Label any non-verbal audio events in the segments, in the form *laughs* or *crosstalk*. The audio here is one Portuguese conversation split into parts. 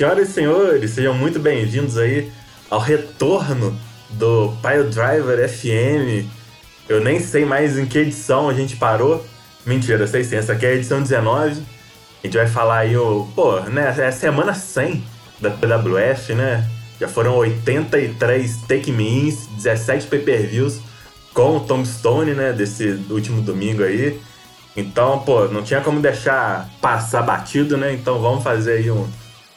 Senhoras e senhores, sejam muito bem-vindos aí ao retorno do Pile Driver FM. Eu nem sei mais em que edição a gente parou. Mentira, sei sim, essa aqui é a edição 19. A gente vai falar aí o. Pô, né? É a semana 100 da PWF, né? Já foram 83 take me's, 17 pay-per-views com o Tom Stone, né? Desse último domingo aí. Então, pô, não tinha como deixar passar batido, né? Então vamos fazer aí um,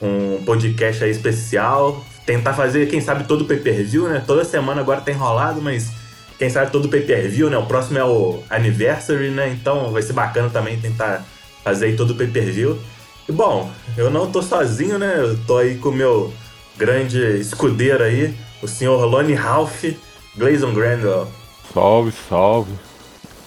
um podcast aí especial. Tentar fazer, quem sabe, todo o pay-per-view, né? Toda semana agora tem rolado, mas quem sabe todo o pay-per-view, né? O próximo é o Anniversary, né? Então vai ser bacana também tentar fazer aí todo o pay-per-view. E bom, eu não tô sozinho, né? Eu tô aí com o meu grande escudeiro aí, o senhor Lonnie Ralph, Glazon Grandwell. Salve, salve.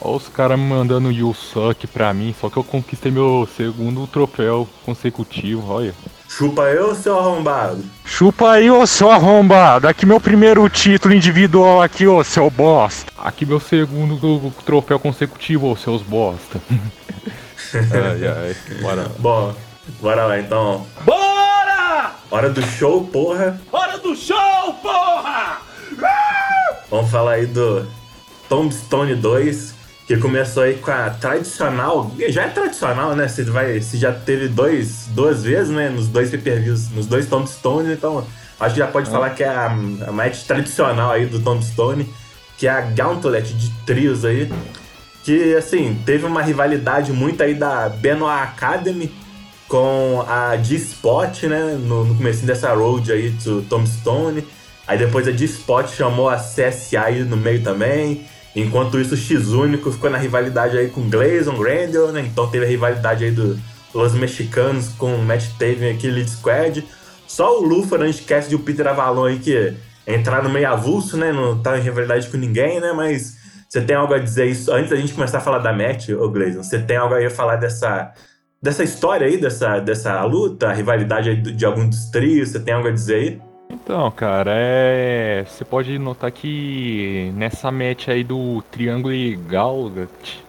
Olha os caras me mandando You Suck pra mim, só que eu conquistei meu segundo troféu consecutivo, olha. Chupa eu, seu arrombado. Chupa aí, ô seu arrombado. Aqui meu primeiro título individual aqui, ô seu bosta. Aqui meu segundo troféu consecutivo, ô seus bosta. *laughs* ai, ai, bora. Bom, bora lá então. Bora! Hora do show, porra. Hora do show, porra! Vamos falar aí do Tombstone 2, que começou aí com a tradicional, já é tradicional, né? Você vai, se já teve dois, duas vezes, né? Nos dois pay-per-views, nos dois Tombstones, então acho que já pode ah. falar que é a, a match tradicional aí do Tombstone, que é a Gauntlet de trios aí, que assim, teve uma rivalidade muito aí da Benoit Academy com a G-Spot, né? No, no começo dessa road aí do Tombstone. Aí depois a G-Spot chamou a CSI aí no meio também. Enquanto isso, o X Único ficou na rivalidade aí com Glazon, Grandel, né? Então teve a rivalidade aí do Los Mexicanos com o Matt Taven aqui, Lead Squad. Só o Lufa, a gente esquece de o Peter Avalon aí que entraram meio avulso, né? Não tá em rivalidade com ninguém, né? Mas você tem algo a dizer isso antes da gente começar a falar da match, ô Glazon? Você tem algo aí a falar dessa, dessa história aí, dessa, dessa luta, a rivalidade de, de algum dos trios? Você tem algo a dizer aí? Então, cara, é. Você pode notar que nessa match aí do Triângulo e Galgat.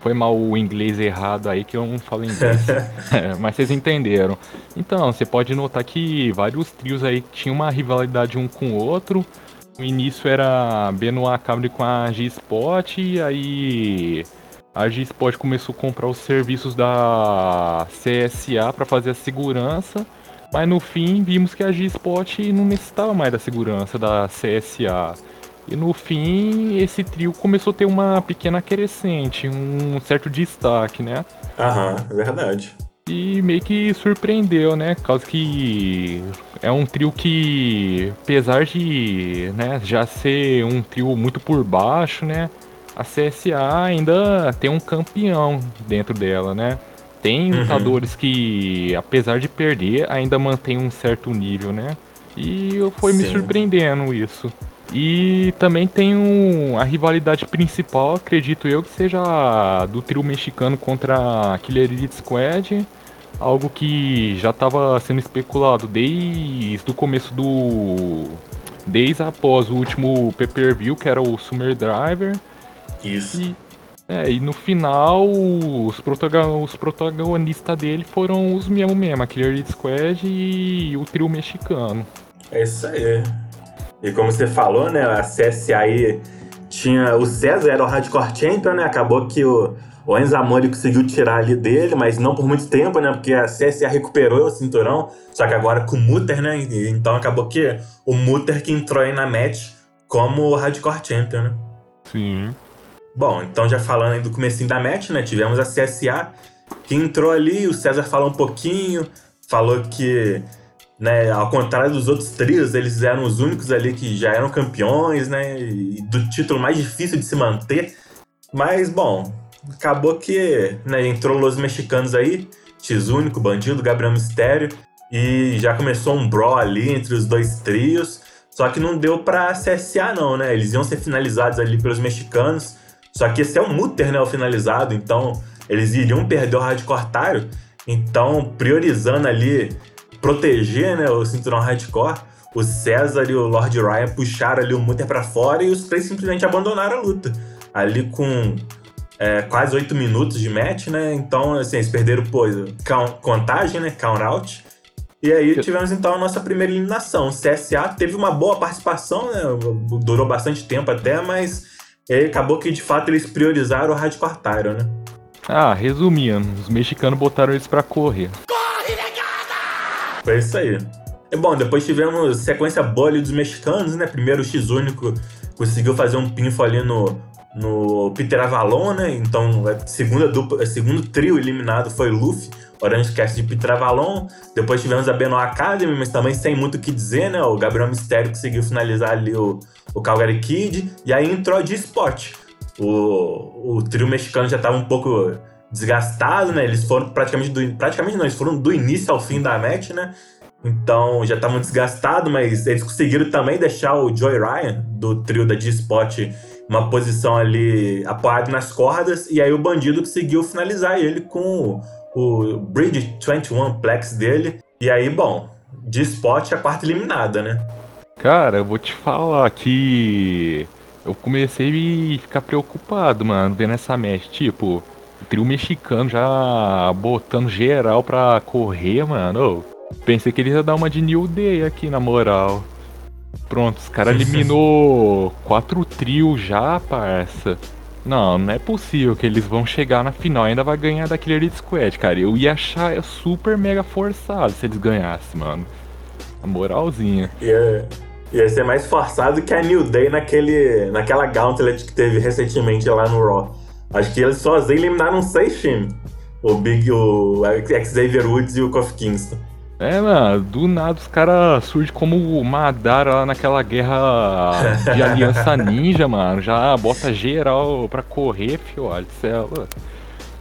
Foi mal o inglês errado aí que eu não falo inglês. *laughs* é, mas vocês entenderam. Então, você pode notar que vários trios aí tinham uma rivalidade um com o outro. No início era Benoit Cabre com a G-Spot, e aí a G-Spot começou a comprar os serviços da CSA para fazer a segurança. Mas no fim vimos que a G-Spot não necessitava mais da segurança da CSA. E no fim, esse trio começou a ter uma pequena crescente, um certo destaque, né? Aham, é verdade. E meio que surpreendeu, né? Causa que é um trio que, apesar de né, já ser um trio muito por baixo, né? A CSA ainda tem um campeão dentro dela, né? Tem uhum. lutadores que, apesar de perder, ainda mantém um certo nível, né? E foi Sim. me surpreendendo isso. E também tem um, a rivalidade principal, acredito eu, que seja do trio mexicano contra a Killer Elite Squad. Algo que já estava sendo especulado desde o começo do. Desde após o último pay-per-view, que era o Summer Driver. Isso. E é, e no final, os, protagon os protagonistas dele foram os mesmos mesmo, a Killer Squad e o trio mexicano. É isso aí. E como você falou, né, a CSI tinha... O César era o Hardcore Champion, né, acabou que o, o Enzo Amore conseguiu tirar ali dele, mas não por muito tempo, né, porque a CSA recuperou o cinturão, só que agora com o Mutter, né, então acabou que o Mutter que entrou aí na match como o Hardcore Champion, né. Sim. Bom, então já falando do comecinho da match, né? Tivemos a CSA que entrou ali, o César falou um pouquinho, falou que, né, ao contrário dos outros trios, eles eram os únicos ali que já eram campeões, né? E do título mais difícil de se manter. Mas, bom, acabou que né, entrou os mexicanos aí, X Único, Bandido, Gabriel Mistério, e já começou um brawl ali entre os dois trios. Só que não deu pra CSA, não, né? Eles iam ser finalizados ali pelos mexicanos. Só que esse é o Mutter, né, o finalizado, então eles iriam perder o hardcore Tário, então priorizando ali proteger, né, o cinturão hardcore, o César e o Lord Ryan puxaram ali o Mutter para fora e os três simplesmente abandonaram a luta. Ali com é, quase oito minutos de match, né? Então, assim, eles perderam, pô, contagem, né? Count out. E aí tivemos então a nossa primeira eliminação. O CSA teve uma boa participação, né? Durou bastante tempo até, mas acabou que de fato eles priorizaram o Hardcore Tyro, né? Ah, resumindo, os mexicanos botaram eles pra correr. Corre, negada! Foi isso aí. E bom, depois tivemos sequência boa ali dos mexicanos, né? Primeiro o X-Único conseguiu fazer um pinfo ali no, no Peter Avalon, né? Então, a segunda dupla, a segundo trio eliminado foi Luffy, Orange Cast de Peter Avalon. Depois tivemos a Benoit Academy, mas também sem muito o que dizer, né? O Gabriel Mistério conseguiu finalizar ali o, o Calgary Kid. E aí entrou de Spot. O, o trio mexicano já estava um pouco desgastado, né? Eles foram praticamente do, praticamente não, eles foram do início ao fim da match, né? Então já estavam desgastados, mas eles conseguiram também deixar o Joy Ryan do trio da G-Spot uma posição ali apoiado nas cordas, e aí o bandido conseguiu finalizar ele com o Bridge 21 Plex dele. E aí, bom, de spot a quarta eliminada, né? Cara, eu vou te falar que eu comecei a ficar preocupado, mano, vendo essa match. Tipo, o trio mexicano já botando geral pra correr, mano. pensei que eles iam dar uma de New Day aqui, na moral. Pronto, os caras *laughs* eliminou quatro trios já, parça. Não, não é possível que eles vão chegar na final e ainda vai ganhar daquele Elite Squad, cara. Eu ia achar super mega forçado se eles ganhassem, mano. A moralzinha. Ia, ia ser mais forçado que a New Day naquele, naquela Gauntlet que teve recentemente lá no Raw. Acho que eles sozinhos eliminaram seis times. O Big, o Xavier Woods e o Kofi Kingston. É, mano, do nada os caras surgem como o Madara lá naquela guerra de *laughs* aliança ninja, mano. Já bota geral pra correr, fio, olha, céu.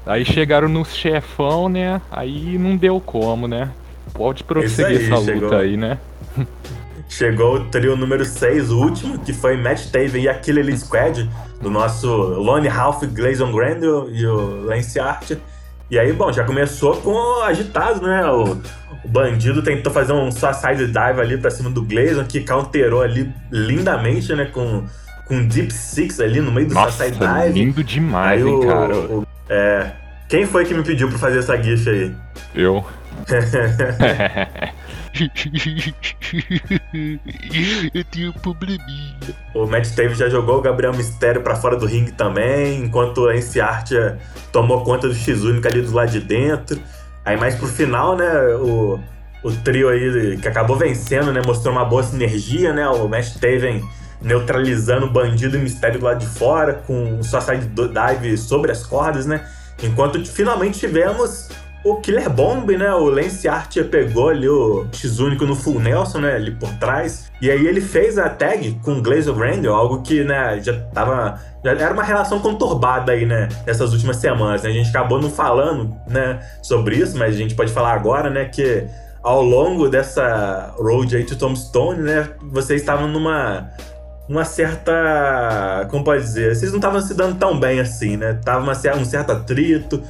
Aí chegaram no chefão, né? Aí não deu como, né? Pode prosseguir aí, essa chegou. luta aí, né? *laughs* Chegou o trio número 6, o último, que foi Matt Taven e aquele Elite Squad, do nosso Lone Half, Glazon Grandel e o Lance Archer. E aí, bom, já começou com agitado, né? O, o bandido tentou fazer um suicide dive ali pra cima do Glazon, que counterou ali lindamente, né? Com, com Deep Six ali no meio do Nossa, suicide dive. lindo demais, aí, hein, o, cara? O, é... Quem foi que me pediu pra fazer essa gif aí? Eu. *laughs* Eu tenho um probleminha. O Matt Davis já jogou o Gabriel Mistério para fora do ringue também, enquanto a Ence Artia tomou conta do X-Única ali do lado de dentro. Aí mais pro final, né, o, o trio aí que acabou vencendo, né, mostrou uma boa sinergia, né, o Matt Taven neutralizando o bandido e mistério do lado de fora, com sua side dive sobre as cordas, né, enquanto finalmente tivemos o Killer Bomb, né? O Lance Archer pegou ali o X-Único no Full Nelson, né? Ali por trás. E aí ele fez a tag com o Glaze of Randall, algo que, né, já tava. Já era uma relação conturbada aí, né? Nessas últimas semanas. Né? A gente acabou não falando, né, sobre isso, mas a gente pode falar agora, né, que ao longo dessa road aí to Tombstone, né, vocês estavam numa uma certa. Como pode dizer? Vocês não estavam se dando tão bem assim, né? Tava uma, um certo atrito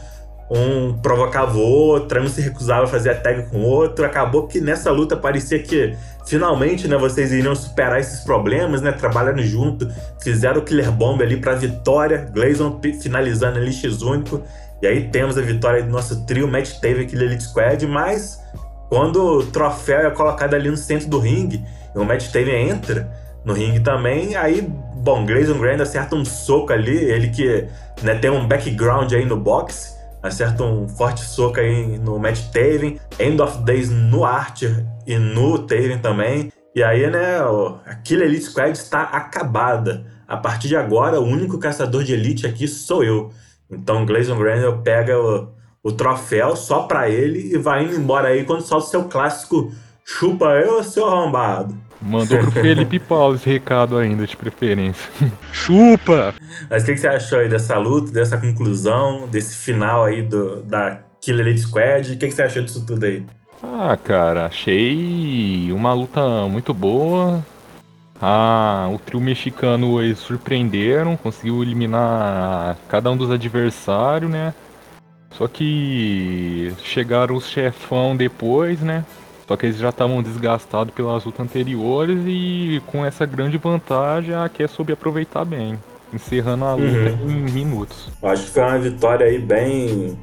um provocava o outro, um se recusava a fazer a tag com o outro. Acabou que nessa luta parecia que finalmente, né, vocês iriam superar esses problemas, né, trabalhando junto, fizeram o Killer Bomb ali para vitória, Glazon finalizando ali X único. E aí temos a vitória do nosso trio, Matt teve aquele Elite Squad, mas quando o troféu é colocado ali no centro do ringue, e o Matt Taven entra no ringue também, aí, bom, Grayson Grand acerta um soco ali, ele que né, tem um background aí no boxe, acerta um forte soco aí no Matt Taven, End of Days no Archer e no Taven também. E aí, né, a Elite Squad está acabada. A partir de agora, o único caçador de elite aqui sou eu. Então, Glazon Grandel pega o, o troféu só pra ele e vai indo embora aí quando solta o seu clássico Chupa eu, seu arrombado. Mandou pro *laughs* Felipe Paulo esse recado ainda, de preferência. *laughs* Chupa! Mas o que, que, você achou aí dessa luta, dessa conclusão, desse final aí do, da Killer Elite Squad? O que, que você achou disso tudo aí? Ah, cara, achei uma luta muito boa. Ah, o trio mexicano eles surpreenderam, conseguiu eliminar cada um dos adversários, né? Só que chegaram os chefão depois, né? Só que eles já estavam desgastados pelas lutas anteriores e com essa grande vantagem a que é soube aproveitar bem, encerrando a luta uhum. em minutos. Acho que foi uma vitória aí bem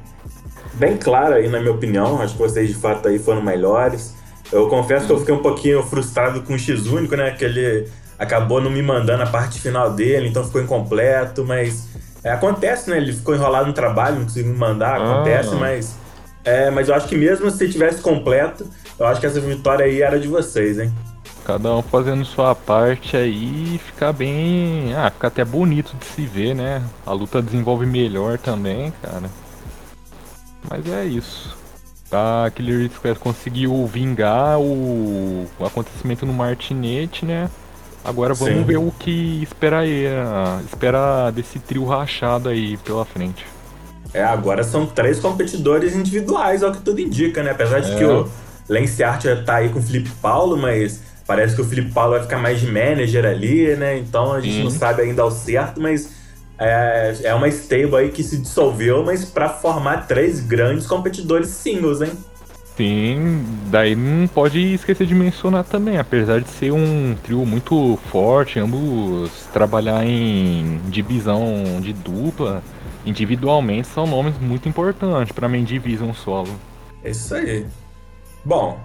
bem clara aí na minha opinião. Acho que vocês de fato aí foram melhores. Eu confesso que eu fiquei um pouquinho frustrado com o X único, né? Que ele acabou não me mandando a parte final dele, então ficou incompleto, mas é, acontece, né? Ele ficou enrolado no trabalho, não conseguiu me mandar, acontece, Ah. mas. É, mas eu acho que mesmo se tivesse completo, eu acho que essa vitória aí era de vocês, hein? Cada um fazendo sua parte aí, fica bem. Ah, fica até bonito de se ver, né? A luta desenvolve melhor também, cara. Mas é isso. Tá, Killer Square conseguiu vingar o, o acontecimento no Martinete, né? Agora vamos Sim. ver o que espera aí, espera desse trio rachado aí pela frente. É, agora são três competidores individuais, ao que tudo indica, né? Apesar de É. que o Lance Archer tá aí com o Felipe Paulo, mas parece que o Felipe Paulo vai ficar mais de manager ali, né? Então a gente Sim. não sabe ainda ao certo, mas é, é uma stable aí que se dissolveu, mas pra formar três grandes competidores singles, hein? Sim, daí não pode esquecer de mencionar também, apesar de ser um trio muito forte, ambos trabalhar em divisão de dupla, individualmente são nomes muito importantes para main division solo. É isso aí. Bom,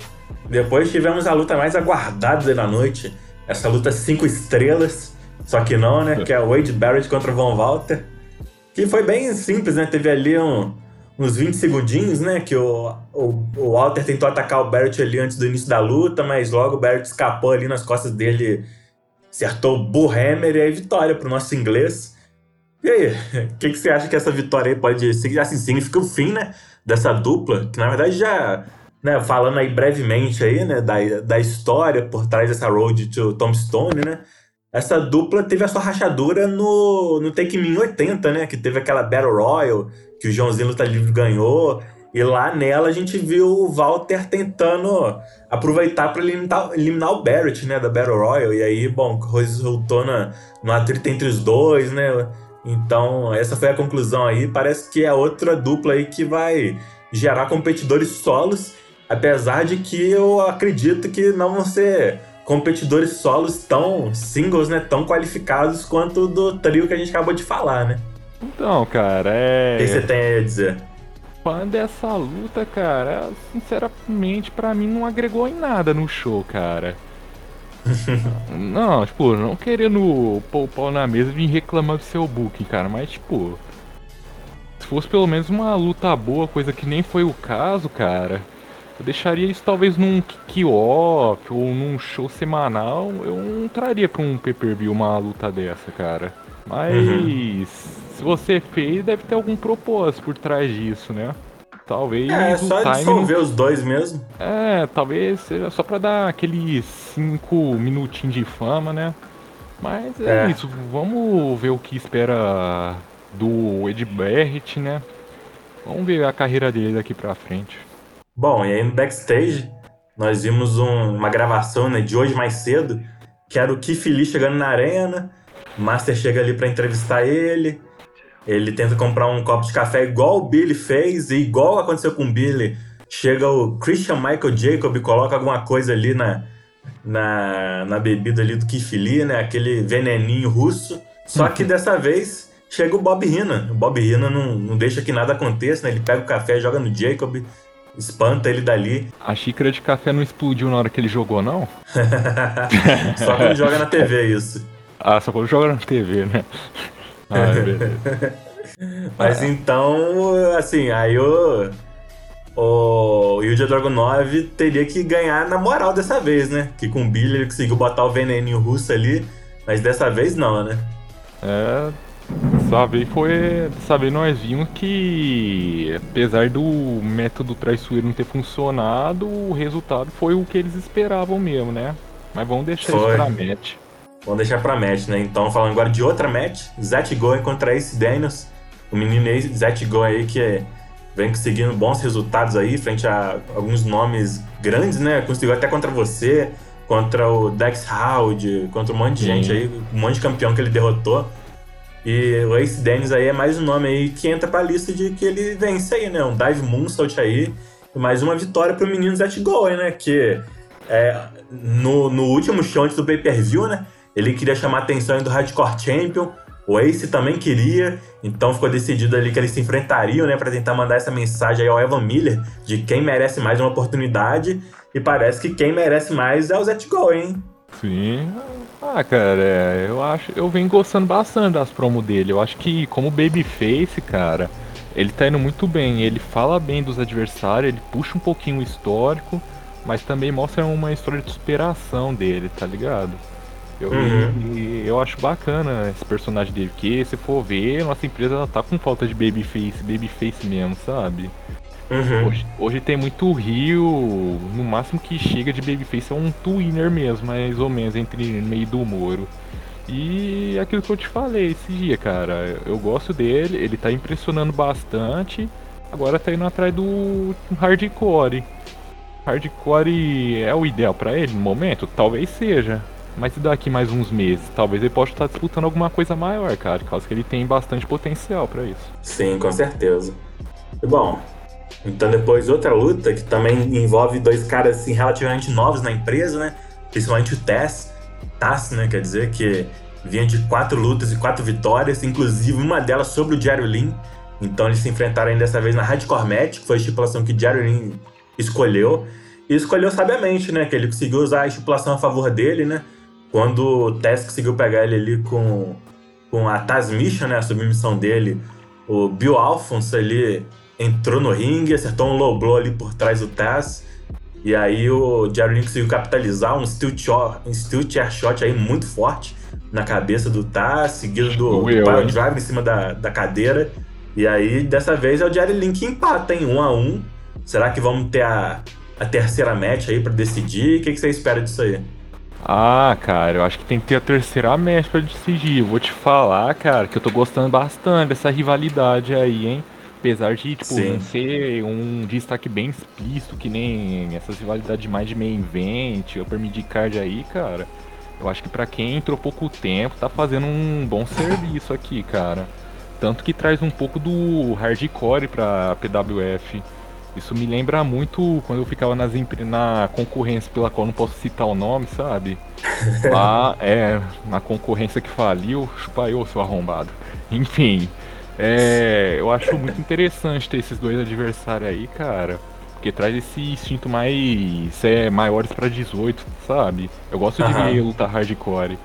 depois tivemos a luta mais aguardada da noite. Essa luta cinco estrelas. Só que não, né? Que é o Wade Barrett contra o Von Walter. Que foi bem simples, né? Teve ali um- uns 20 segundinhos, né? Que o, o, o Walter tentou atacar o Barrett ali antes do início da luta, mas logo o Barrett escapou ali nas costas dele, acertou o Bullhammer e aí vitória pro nosso inglês. E aí, o *laughs* que, que você acha que essa vitória aí pode ser? Assim, significa o fim, né? Dessa dupla, que na verdade já, né, falando aí brevemente aí, né, da, da história por trás dessa road to Tombstone, né? Essa dupla teve a sua rachadura no, no Take Me em 80, né? Que teve aquela Battle Royal que o Joãozinho Luta Livre ganhou. E lá nela a gente viu o Walter tentando aproveitar para eliminar, eliminar o Barrett, né? Da Battle Royal. E aí, bom, resultou na, no atrito entre os dois, né? Então, essa foi a conclusão aí. Parece que é outra dupla aí que vai gerar competidores solos. Apesar de que eu acredito que não vão ser competidores solos tão singles, né? Tão qualificados quanto do trio que a gente acabou de falar, né? Então, cara, O que você é. tem a dizer? Fã dessa luta, cara, sinceramente, pra mim não agregou em nada no show, cara. *laughs* não, tipo, não querendo pôr o pau na mesa e vir reclamar do seu booking, cara, mas, tipo. Se fosse pelo menos uma luta boa, coisa que nem foi o caso, cara. Eu deixaria isso talvez num kick-off ou num show semanal. Eu não traria pra um pay-per-view uma luta dessa, cara. Mas Uhum. se você fez, deve ter algum propósito por trás disso, né? Talvez É, é só dissolver os dois mesmo. É, talvez seja só pra dar aqueles cinco minutinhos de fama, né? Mas é, É. isso, vamos ver o que espera do Ed Barrett, né? Vamos ver a carreira dele daqui pra frente. Bom, e aí no backstage, nós vimos um- uma gravação né, de hoje mais cedo, que era o Keith Lee chegando na arena, o Master chega ali pra entrevistar ele, ele tenta comprar um copo de café igual o Billy fez, e igual aconteceu com o Billy, chega o Christian Michael Jacob e coloca alguma coisa ali na, na, na bebida ali do Keith Lee, né, aquele veneninho russo, só que dessa vez chega o Bob Heenan, o Bob Heenan não, não deixa que nada aconteça, né, ele pega o café, joga no Jacob, espanta ele dali. *laughs* A xícara de café não explodiu na hora que ele jogou, não? *laughs* Só quando joga na TV isso. Ah, só quando joga na TV, né? *laughs* Ah, beleza. Mas então, assim, aí o. O Yuja Dragunov teria que ganhar na moral dessa vez, né? Que com o Billy ele conseguiu botar o veneninho russo ali, mas dessa vez não, né? É, dessa vez foi. Dessa vez nós vimos que apesar do método traiçoeiro não ter funcionado, o resultado foi o que eles esperavam mesmo, né? Mas vamos deixar Foi. isso pra match. Vamos deixar pra match, né? Então, falando agora de outra match, Zet Goen contra Ace Daniels. O menino Zet Goen aí, que é- vem conseguindo bons resultados aí, frente a alguns nomes grandes, né? Conseguiu até contra você, contra o Dex Howard, contra um monte de Sim. gente aí, um monte de campeão que ele derrotou. E o Ace Daniels aí é mais um nome aí que entra pra lista de que ele vence aí, né? Um Dive Moonsault aí. Mais uma vitória pro menino Zet Goen, né? Que é, no, no último show antes do pay-per-view, né? Ele queria chamar a atenção do Hardcore Champion. O Ace também queria, então ficou decidido ali que eles se enfrentariam, né, para tentar mandar essa mensagem ao Evan Miller de quem merece mais uma oportunidade. E parece que quem merece mais é o Zet Go, hein? Sim. Ah, cara, é, eu acho, eu venho gostando bastante das promos dele. Eu acho que como babyface, cara, ele tá indo muito bem. Ele fala bem dos adversários, ele puxa um pouquinho o histórico, mas também mostra uma história de superação dele, tá ligado? Eu, Uhum. e eu acho bacana esse personagem dele, porque se for ver, nossa empresa tá com falta de babyface, babyface mesmo, sabe? Uhum. Hoje, hoje tem muito Rio, no máximo que chega de babyface é um twinner mesmo, mais ou menos, entre meio do Moro. E é aquilo que eu te falei esse dia, cara, eu gosto dele, ele tá impressionando bastante, agora tá indo atrás do hardcore. Hardcore é o ideal pra ele no momento? Talvez seja. Mas e daqui mais uns meses? Talvez ele possa estar disputando alguma coisa maior, cara, por causa que ele tem bastante potencial pra isso. Sim, com certeza. Bom, então depois outra luta que também envolve dois caras assim, relativamente novos na empresa, né? Principalmente o Tess, Tass, né? Quer dizer que vinha de quatro lutas e quatro vitórias, inclusive uma delas sobre o Jerry Lynn. Então eles se enfrentaram ainda dessa vez na Hardcore Match, que foi a estipulação que Jerry Lynn escolheu. E escolheu sabiamente, né? Que ele conseguiu usar a estipulação a favor dele, né? Quando o Tess conseguiu pegar ele ali com, com a Taz Mission, né? A submissão dele, o Bill Alphonse ali entrou no ringue, acertou um low blow ali por trás do Taz. E aí o Jerry Lynn conseguiu capitalizar um steel, shot, um steel chair shot aí muito forte na cabeça do Taz, seguido do Doeu, Power? Drive em cima da, da cadeira. E aí, dessa vez, é o Jerry Lynn que empata, hein? Um a um. Será que vamos ter a, a terceira match aí pra decidir? O que, que você espera disso aí? Ah, cara, eu acho que tem que ter a terceira match pra decidir. Eu vou te falar, cara, que eu tô gostando bastante dessa rivalidade aí, hein? Apesar de, tipo, Sim. ser um destaque bem explícito, que nem essas rivalidades mais de main event, upper mid-card aí, cara. Eu acho que pra quem entrou pouco tempo, tá fazendo um bom serviço aqui, cara. Tanto que traz um pouco do hardcore pra PWF. Isso me lembra muito quando eu ficava nas na concorrência pela qual não posso citar o nome, sabe? *laughs* Lá, é, na concorrência que faliu, chupa eu, seu arrombado. Enfim, é, eu acho muito interessante ter esses dois adversários aí, cara. Porque traz esse instinto mais é, maiores pra 18, sabe? Eu gosto de ver luta hardcore.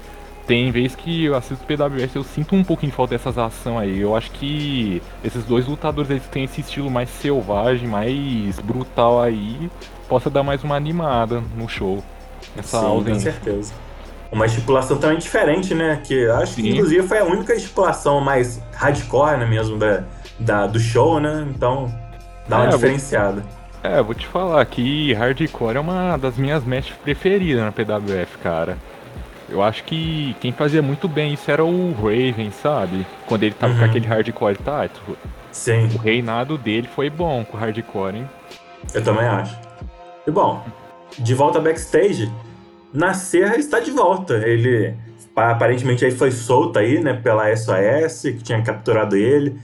Tem vez que eu assisto PWS eu sinto um pouquinho de falta dessas ações aí. Eu acho que esses dois lutadores eles têm esse estilo mais selvagem, mais brutal aí, possa dar mais uma animada no show. Essa Sim, com ausência. certeza. Uma estipulação também diferente, né? Que eu acho que Sim. inclusive foi a única estipulação mais hardcore, né, mesmo, da, da- do show, né? Então dá uma É, eu vou- diferenciada. É, vou te falar que hardcore é uma das minhas matches preferidas na PWF, cara. Eu acho que quem fazia muito bem isso era o Raven, sabe? Quando ele tava com Uhum. aquele hardcore title. Sim, O reinado dele foi bom com o hardcore, hein? eu também acho. E bom, de volta backstage, na Serra está de volta. Ele aparentemente aí foi solto aí, né, pela SOS, que tinha capturado ele.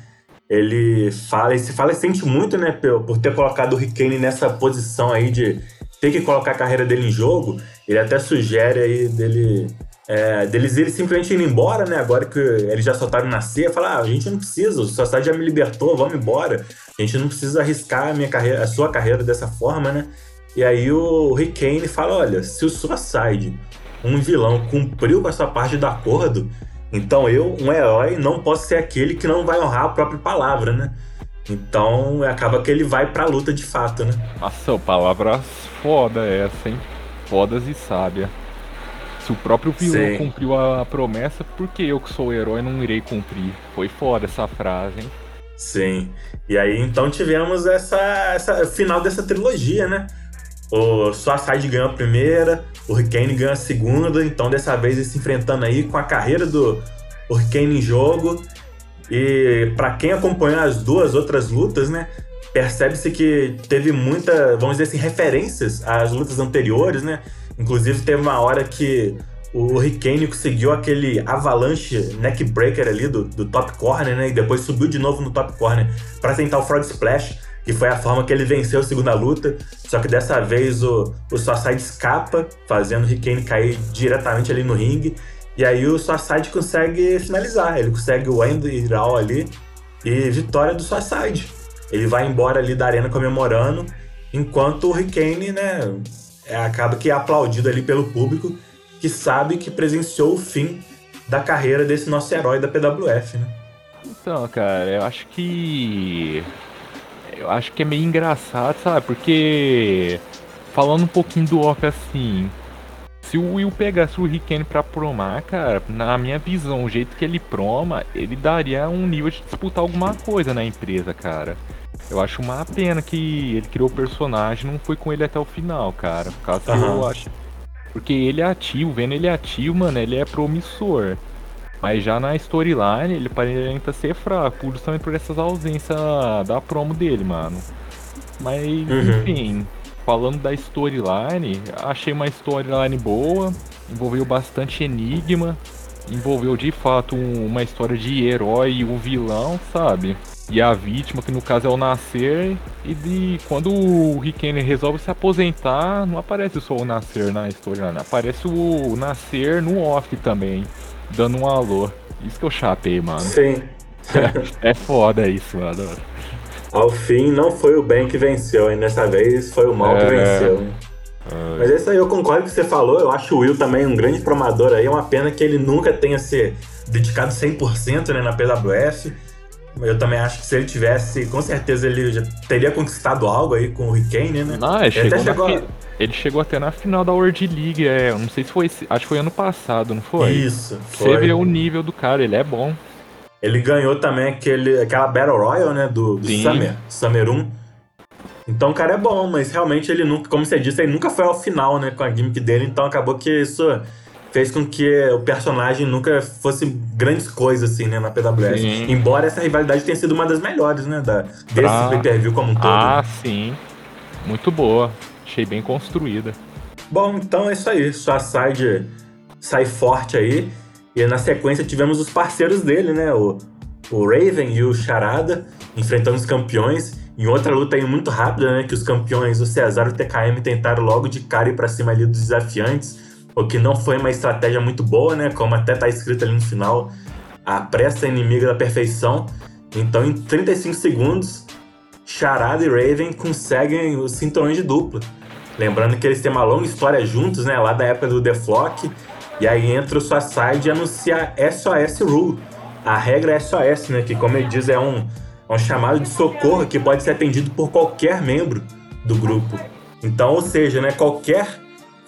Ele fala, ele se fala sente muito, né, por ter colocado o Rickane nessa posição aí de ter que colocar a carreira dele em jogo. Ele até sugere aí dele é, deles irem simplesmente indo embora, né? Agora que eles já soltaram na ceia, fala, ah, a gente não precisa, o Sociedade já me libertou, vamos embora. A gente não precisa arriscar a minha carreira, a sua carreira dessa forma, né? E aí o Rick Kane fala, olha, se o Suicide, um vilão, cumpriu com a sua parte do acordo, então eu, um herói, não posso ser aquele que não vai honrar a própria palavra, né? Então acaba que ele vai pra luta de fato, né? Nossa, palavras foda essa, hein? Fodas e sábia. Se o próprio vilão Sim. cumpriu a promessa, por que eu que sou o herói não irei cumprir? Foi foda essa frase, hein? Sim. E aí então tivemos essa, essa final dessa trilogia, né? O Suicide ganhou a primeira, o Hurricane ganhou a segunda, então dessa vez eles se enfrentando aí com a carreira do Hurricane em jogo. E pra quem acompanhou as duas outras lutas, né? Percebe-se que teve muita, vamos dizer assim, referências às lutas anteriores, né? Inclusive teve uma hora que o Hurricane conseguiu aquele avalanche neckbreaker ali do, do top corner, né? E depois subiu de novo no top corner para tentar o frog splash, que foi a forma que ele venceu a segunda luta. Só que dessa vez o, o Suicide escapa, fazendo o Hurricane cair diretamente ali no ringue. E aí o Suicide consegue finalizar. Ele consegue o end it all ali e vitória do Suicide. Ele vai embora ali da arena comemorando, enquanto o Hurricane, né, é, acaba que é aplaudido ali pelo público, que sabe que presenciou o fim da carreira desse nosso herói da PWF, né? Então, cara, eu acho que. Eu acho que é meio engraçado, sabe? Porque. Falando um pouquinho do off assim. Se o Will pegasse o Ricken pra promar, cara, na minha visão, o jeito que ele proma, ele daria um nível de disputar alguma coisa na empresa, cara. Eu acho uma pena que ele criou o personagem e não foi com ele até o final, cara. Por causa que Aham. eu acho. Porque ele é ativo, vendo ele ativo, mano, ele é promissor. Mas já na storyline, ele aparenta ser fraco, justamente por essas ausências da promo dele, mano. Mas, Uhum. enfim, falando da storyline, achei uma storyline boa, envolveu bastante enigma, envolveu de fato um- uma história de herói e o vilão, sabe? E a vítima, que no caso é o Nascer, e de quando o Rick resolve se aposentar, não aparece só o Nascer na storyline, aparece o Nascer no off também, dando um alô. Isso que eu chapei, mano. Sim. *laughs* É foda isso, mano. Ao fim, não foi o bem que venceu, e dessa vez foi o mal que É. venceu. né? Mas é isso aí, eu concordo com o que você falou. Eu acho o Will também um grande promador aí. É uma pena que ele nunca tenha se dedicado 100% né, na PWF. Eu também acho que se ele tivesse, com certeza ele já teria conquistado algo aí com o Hurricane, né? Não, ele Ele chegou, até chegou na ele chegou até na final da World League, é, eu não sei se foi, esse- acho que foi ano passado, não foi? Isso, Você foi. vê o nível do cara, ele é bom. Ele ganhou também aquele, aquela Battle Royale, né? Do, do Sim. Summer, Summer 1. Então o cara é bom, mas realmente ele nunca, como você disse, ele nunca foi ao final, né? Com a gimmick dele, então acabou que isso fez com que o personagem nunca fosse grandes coisas, assim, né? Na PWS. Sim. Embora essa rivalidade tenha sido uma das melhores, né? Da, desse Pra- pay-per-view como um todo. Ah, sim. Muito boa. Achei bem construída. Bom, então é isso aí. Sua side sai forte aí. E na sequência tivemos os parceiros dele, né? O, o Raven e o Charada enfrentando os campeões. Em outra luta aí muito rápida, né? Que os campeões, o Cesar e o TKM, tentaram logo de cara ir pra cima ali dos desafiantes. O que não foi uma estratégia muito boa, né? Como até tá escrito ali no final. A pressa inimiga da perfeição. Então, em 35 segundos, Charada e Raven conseguem os cinturões de dupla. Lembrando que eles têm uma longa história juntos, né? Lá da época do The Flock. E aí entra o Suicide e anuncia a SOS Rule. A regra é SOS, né? Que, como ele diz, é um, é um chamado de socorro que pode ser atendido por qualquer membro do grupo. Então, ou seja, né? Qualquer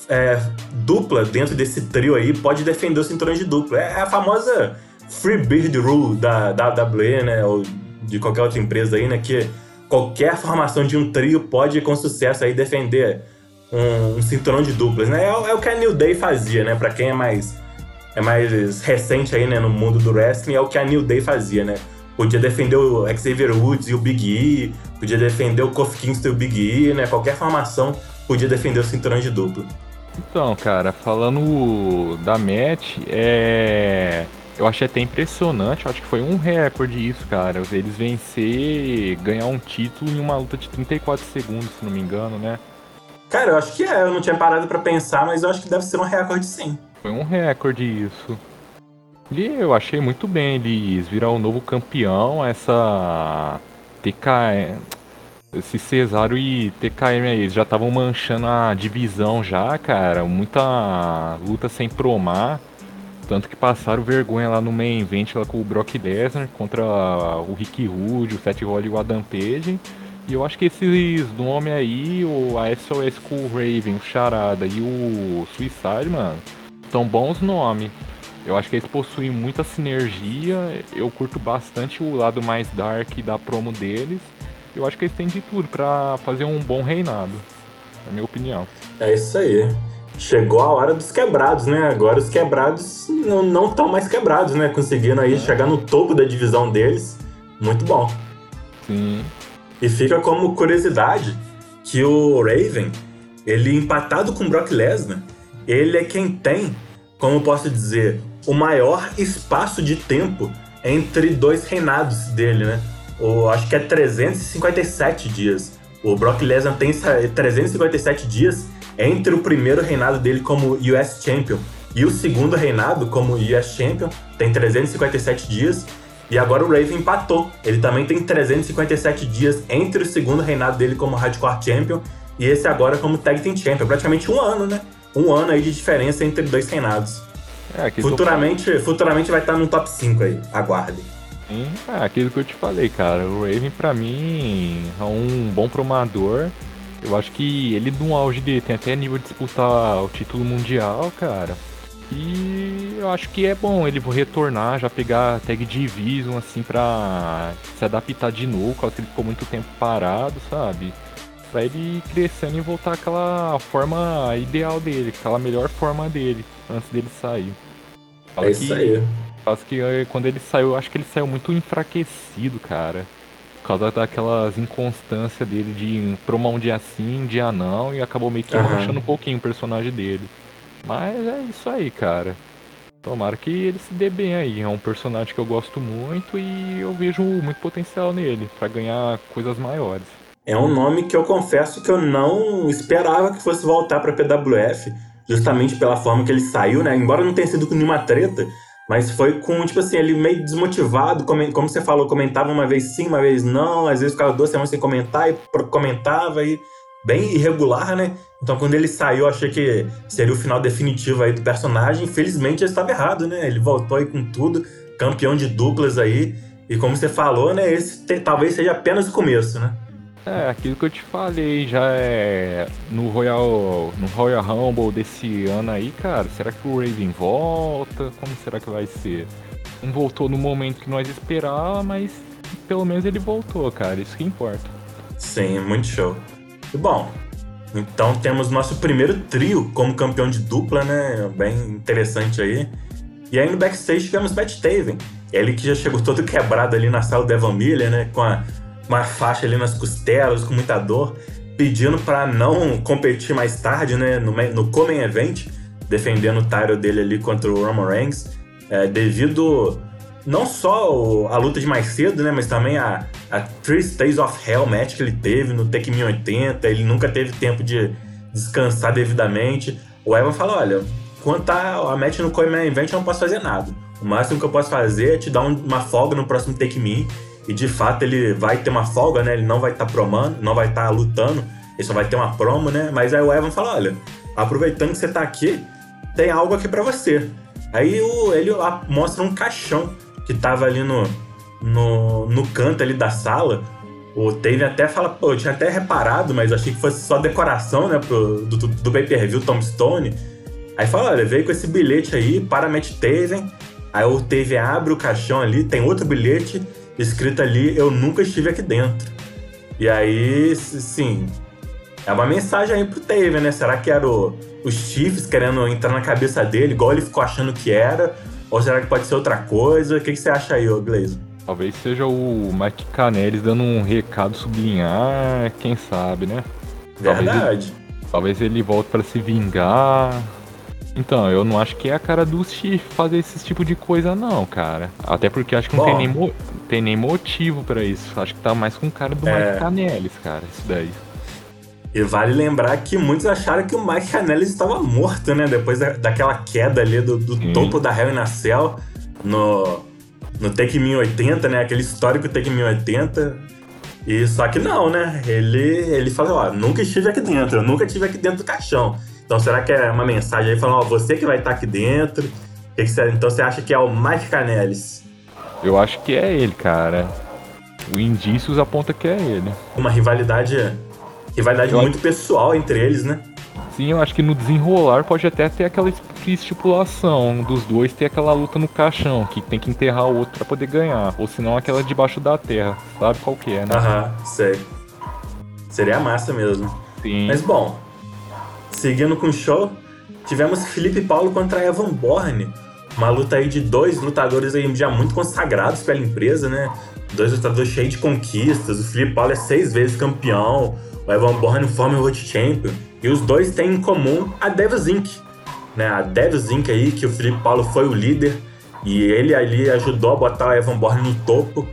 é, dupla dentro desse trio aí pode defender o cinturão de dupla. É a famosa Free Bird Rule da, da WWE, né? Ou de qualquer outra empresa aí, né? Que qualquer formação de um trio pode, com sucesso, aí defender um, um cinturão de duplas, né? É, o- é o que a New Day fazia, né? Pra quem é mais, é mais recente aí, né? No mundo do wrestling, é o que a New Day fazia, né? Podia defender o Xavier Woods e o Big E, podia defender o Kofi Kingston e o Big E, né? Qualquer formação podia defender o cinturão de dupla. Então, cara, falando da match, é. Eu achei até impressionante, acho que foi um recorde isso, cara. Eles vencer ganhar um título em uma luta de 34 segundos, se não me engano, né? Cara, eu acho que é. Eu não tinha parado pra pensar, mas eu acho que deve ser um recorde sim. Foi um recorde isso. E eu achei muito bem eles virar o novo campeão, essa TK, esse Cesaro e TKM aí, eles já estavam manchando a divisão já, cara, muita luta sem promar, tanto que passaram vergonha lá no main event lá com o Brock Lesnar contra o Rick Rude, o Seth Rollins e o Adam Page. E eu acho que esses nomes aí, o a SOS com o Raven, o Charada e o Suicide, mano, são bons nomes. Eu acho que eles possuem muita sinergia. Eu curto bastante o lado mais dark da promo deles. Eu acho que eles têm de tudo pra fazer um bom reinado. Na minha opinião. É isso aí. Chegou a hora dos quebrados, né? Agora os quebrados não estão mais quebrados, né? Conseguindo aí chegar no topo da divisão deles. Muito bom. Sim. E fica como curiosidade que o Raven, ele empatado com Brock Lesnar, ele é quem tem, como posso dizer, o maior espaço de tempo entre dois reinados dele, né? O, acho que é 357 dias. O Brock Lesnar tem essa- 357 dias entre o primeiro reinado dele como US Champion E o segundo reinado, como US Champion, tem 357 dias. E agora o Raven empatou. Ele também tem 357 dias entre o segundo reinado dele como Hardcore Champion e esse agora como Tag Team Champion. Praticamente um ano, né? Um ano aí de diferença entre dois reinados. É, Futuramente, futuramente vai estar no top 5 aí. Aguardem. falei- É, aquilo que eu te falei, cara. O Raven, pra mim, é um bom promador. Eu acho que ele, no auge dele, tem até nível de disputar o título mundial, cara. E eu acho que é bom ele retornar, já pegar a tag Division, assim, pra se adaptar de novo, porque ele ficou muito tempo parado, sabe? Pra ele ir crescendo e voltar àquela forma ideal dele, aquela melhor forma dele, antes dele sair. Fala É isso que- aí. Acho que quando ele saiu, eu acho que ele saiu muito enfraquecido, cara. Por causa daquelas inconstâncias dele de promar um dia sim, um dia não, e acabou meio que manchando um pouquinho o personagem dele. Mas é isso aí, cara. Tomara que ele se dê bem aí. É um personagem que eu gosto muito e eu vejo muito potencial nele pra ganhar coisas maiores. É um nome que eu confesso que eu não esperava que fosse voltar pra PWF, justamente pela forma que ele saiu, né? Embora não tenha sido com nenhuma treta, mas foi com, tipo assim, ele meio desmotivado, como, você falou, comentava uma vez sim, uma vez não, às vezes ficava duas semanas sem comentar e comentava e bem irregular, né? Então quando ele saiu, eu achei que seria o final definitivo aí do personagem. Infelizmente eu estava errado, né? Ele voltou aí com tudo, campeão de duplas aí. E como você falou, né? Esse te- talvez seja apenas o começo, né? É, aquilo que eu te falei já é no Royal, no Royal Rumble desse ano aí, cara. Será que o Raven volta? Como será que vai ser? Não voltou no momento que nós esperávamos, mas pelo menos ele voltou, cara. Isso que importa. Sim, muito show. Bom, então temos nosso primeiro trio como campeão de dupla, né? Bem interessante aí. E aí no backstage tivemos Matt Taven. Ele que já chegou *laughs* todo quebrado ali na sala do Evan Miller, né? Com a, uma faixa ali nas costelas, com muita dor. Pedindo pra não competir mais tarde, né? No, no Common Event. Defendendo o title dele ali contra o Roman Reigns. É, devido não só o- a luta de mais cedo, né? Mas também a, a Three Stays of Hell match que ele teve no Take Me 80. Ele nunca teve tempo de descansar devidamente. O Evan fala: olha, quanto a, a match no Common Event, eu não posso fazer nada. O máximo que eu posso fazer é te dar um- uma folga no próximo Take Me. E de fato ele vai ter uma folga, né? Ele não vai estar promando, não vai estar lutando. Ele só vai ter uma promo, né? Mas aí o Evan fala: olha, aproveitando que você tá aqui, tem algo aqui pra você. Aí o- ele mostra um caixão que tava ali no, no, no canto ali da sala. O Taven até fala, pô, eu tinha até reparado, mas achei que fosse só decoração, né, pro, do, do, pay-per-view Tombstone. Aí fala, olha, veio com esse bilhete aí para Matt Taven. Aí o Taven abre o caixão ali, tem outro bilhete escrito ali, eu nunca estive aqui dentro. E aí, sim, é uma mensagem aí pro Taven, né? Será que era o, os Chiefs querendo entrar na cabeça dele, igual ele ficou achando que era? Ou será que pode ser outra coisa? O que, que você acha aí, ô Glazer? Talvez seja o Mike Canelis dando um recado subliminar, quem sabe, né? Talvez Verdade. Talvez ele volte pra se vingar. Então, eu não acho que é a cara do Chief fazer esse tipo de coisa, não, cara. Até porque acho que não Bom. tem nem, tem nem motivo pra isso. Acho que tá mais com o cara do É. Mike Canelis, cara, isso daí. E vale lembrar que muitos acharam que o Mike Canellis estava morto, né? Depois da, daquela queda ali do, do topo da Hell in a Cell no, no Take Me 80, né? Aquele histórico Take Me 80. E só que não, né? Ele, ele falou, ó, nunca estive aqui dentro, eu nunca estive aqui dentro do caixão. Então será que é uma mensagem aí falando, ó, você que vai estar aqui dentro? Que que você- então você acha que é o Mike Canellis? Eu acho que é ele, cara. O indícios aponta que é ele. Uma rivalidade, rivalidade muito pessoal entre eles, né? Sim, eu acho que no desenrolar pode até ter aquela es- estipulação dos dois ter aquela luta no caixão, que tem que enterrar o outro pra poder ganhar. Ou senão aquela debaixo da terra. Sabe qual que é, né? Aham, sei. Seria massa mesmo. Sim. Mas bom, seguindo com o show, tivemos Felipe Paulo contra Evan Bourne. Uma luta aí de dois lutadores aí já muito consagrados pela empresa, né? Dois lutadores cheios de conquistas. O Felipe Paulo é seis vezes campeão. O Evan Bourne former World Champion. E os dois têm em comum a Devils Inc. Né? A Devils Inc. aí, que o Felipe Paulo foi o líder. E ele ali ajudou a botar o Evan Bourne no topo.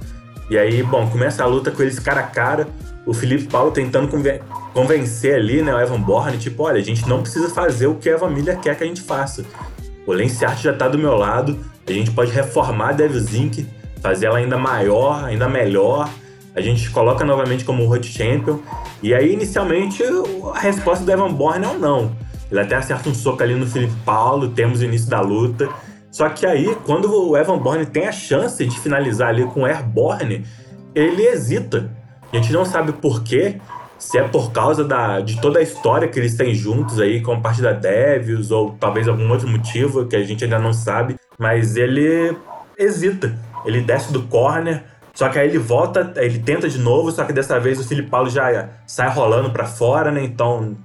E aí, bom, começa a luta com eles cara a cara. O Felipe Paulo tentando conven- convencer ali, né, o Evan Bourne, tipo, olha, a gente não precisa fazer o que o Evan Miller quer que a gente faça. o Lance Art já tá do meu lado, a gente pode reformar a Devil's Inc., fazer ela ainda maior, ainda melhor. A gente coloca novamente como World Champion. E aí, inicialmente, a resposta do Evan Bourne é um não. Ele até acerta um soco ali no Felipe Paulo, temos o início da luta. Só que aí, quando o Evan Bourne tem a chance de finalizar ali com o Airborne, ele hesita. A gente não sabe por quê, se é por causa da, de toda a história que eles têm juntos aí, com parte da Devils, ou talvez algum outro motivo que a gente ainda não sabe, mas ele hesita. Ele desce do corner, só que aí ele volta, ele tenta de novo, só que dessa vez o Felipe Paulo já sai rolando para fora, né? Então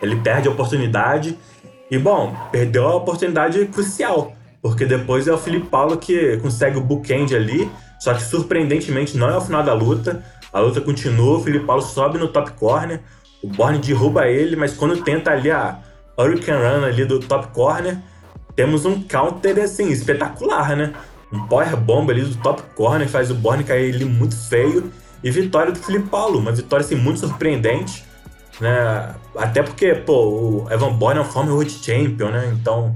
ele perde a oportunidade. E bom, perdeu a oportunidade crucial, porque depois é o Felipe Paulo que consegue o bookend ali, só que surpreendentemente não é o final da luta. A luta continua, o Felipe Paulo sobe no top corner, o Borne derruba ele, mas quando tenta ali a Hurricane Run ali do top corner, temos um counter assim, espetacular, né? Um power bomb ali do top corner faz o Borne cair ali muito feio. E vitória do Felipe Paulo, uma vitória assim, muito surpreendente. Né? Até porque, pô, o Evan Bourne é um former Champion, né? Então.